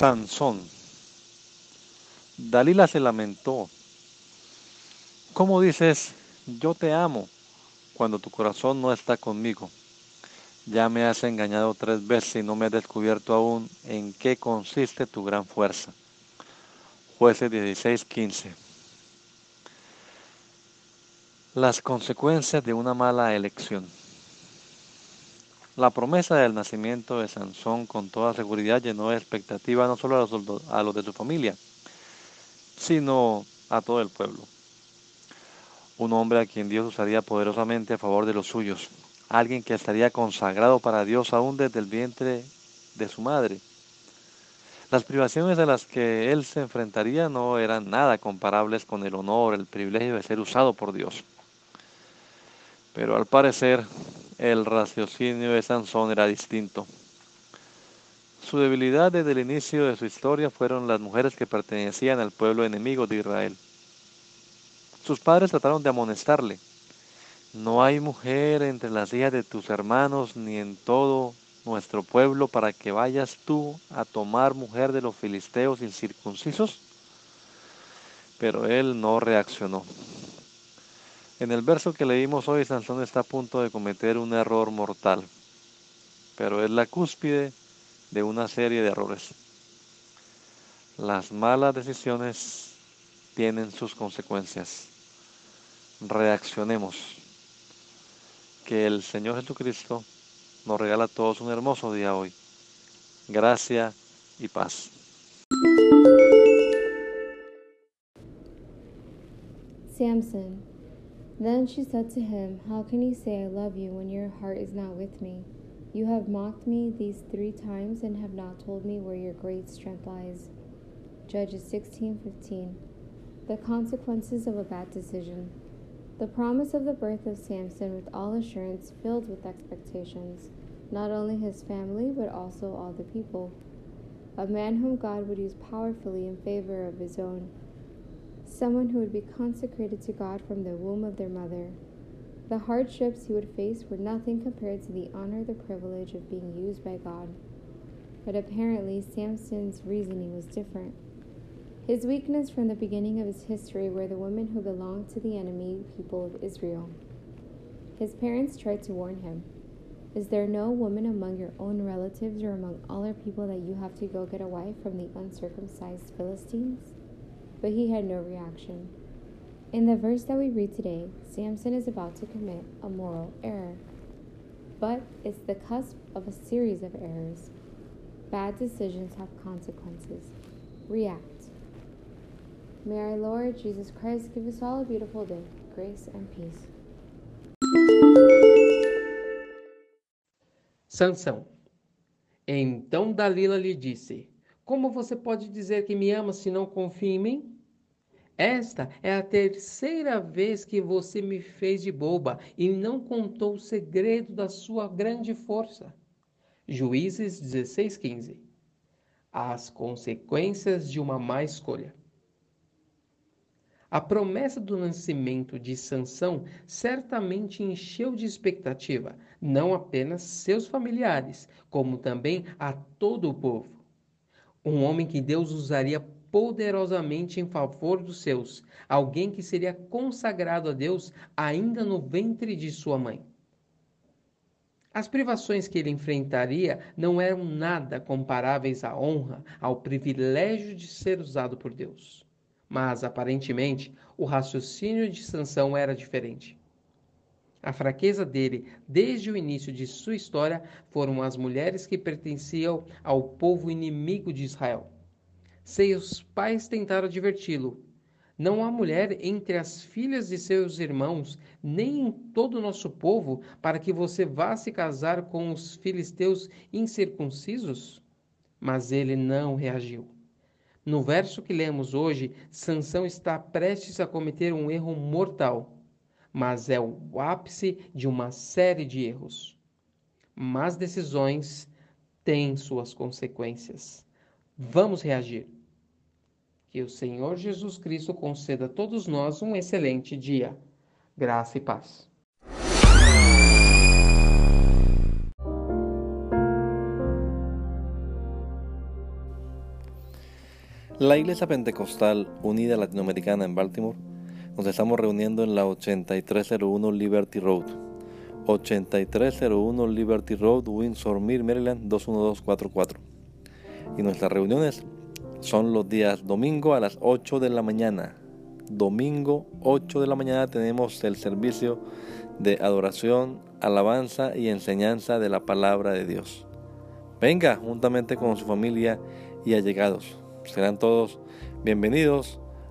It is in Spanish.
Sansón. Dalila se lamentó. ¿Cómo dices, yo te amo, cuando tu corazón no está conmigo? Ya me has engañado tres veces y no me has descubierto aún en qué consiste tu gran fuerza. Jueces 16:15. Las consecuencias de una mala elección. La promesa del nacimiento de Sansón con toda seguridad llenó de expectativa no solo a los, de su familia, sino a todo el pueblo. Un hombre a quien Dios usaría poderosamente a favor de los suyos, alguien que estaría consagrado para Dios aún desde el vientre de su madre. Las privaciones a las que él se enfrentaría no eran nada comparables con el honor, el privilegio de ser usado por Dios. Pero al parecer el raciocinio de Sansón era distinto. Su debilidad desde el inicio de su historia fueron las mujeres que pertenecían al pueblo enemigo de Israel. Sus padres trataron de amonestarle. No hay mujer entre las hijas de tus hermanos ni en todo nuestro pueblo para que vayas tú a tomar mujer de los filisteos incircuncisos. Pero él no reaccionó. En el verso que leímos hoy, Sansón está a punto de cometer un error mortal, pero es la cúspide de una serie de errores. Las malas decisiones tienen sus consecuencias. Reaccionemos. Que el Señor Jesucristo nos regala a todos un hermoso día hoy. Gracia y paz. Samson Then she said to him, How can you say I love you when your heart is not with me? You have mocked me these three times and have not told me where your great strength lies. Judges 16:15. The consequences of a bad decision. The promise of the birth of Samson with all assurance filled with expectations, not only his family but also all the people. A man whom God would use powerfully in favor of his own someone who would be consecrated to God from the womb of their mother. The hardships he would face were nothing compared to the honor, the privilege of being used by God. But apparently, Samson's reasoning was different. His weakness from the beginning of his history were the women who belonged to the enemy people of Israel. His parents tried to warn him Is there no woman among your own relatives or among all our people that you have to go get a wife from the uncircumcised Philistines? But he had no reaction. In the verse that we read today, Samson is about to commit a moral error. But it's the cusp of a series of errors. Bad decisions have consequences. React. May our Lord Jesus Christ give us all a beautiful day, grace and peace. Sansão. Então Dalila lhe disse: Como você pode dizer que me ama se não confia em mim? Esta é a terceira vez que você me fez de boba e não contou o segredo da sua grande força. Juízes 16:15. As consequências de uma má escolha. A promessa do nascimento de Sansão certamente encheu de expectativa não apenas seus familiares, como também a todo o povo. Um homem que Deus usaria poderosamente em favor dos seus, alguém que seria consagrado a Deus ainda no ventre de sua mãe. As privações que ele enfrentaria não eram nada comparáveis à honra, ao privilégio de ser usado por Deus. Mas aparentemente, o raciocínio de Sansão era diferente. A fraqueza dele, desde o início de sua história, foram as mulheres que pertenciam ao povo inimigo de Israel. Seus pais tentaram adverti-lo. Não há mulher entre as filhas de seus irmãos, nem em todo o nosso povo, para que você vá se casar com os filisteus incircuncisos? mas ele não reagiu. No verso que lemos hoje, Sansão está prestes a cometer um erro mortal, mas é o ápice de uma série de erros. Mas decisões têm suas consequências. Vamos reagir. Que o Senhor Jesus Cristo conceda a todos nós um excelente dia. Graça e paz. La Iglesia Pentecostal Unida Latinoamericana en Baltimore nos estamos reuniendo en la 8301 Liberty Road. 8301 Liberty Road, Windsor Mill, Maryland 21244. Y nuestras reuniones son los días domingo a las 8 de la mañana. Domingo 8 de la mañana tenemos el servicio de adoración, alabanza y enseñanza de la palabra de Dios. Venga juntamente con su familia y allegados. Serán todos bienvenidos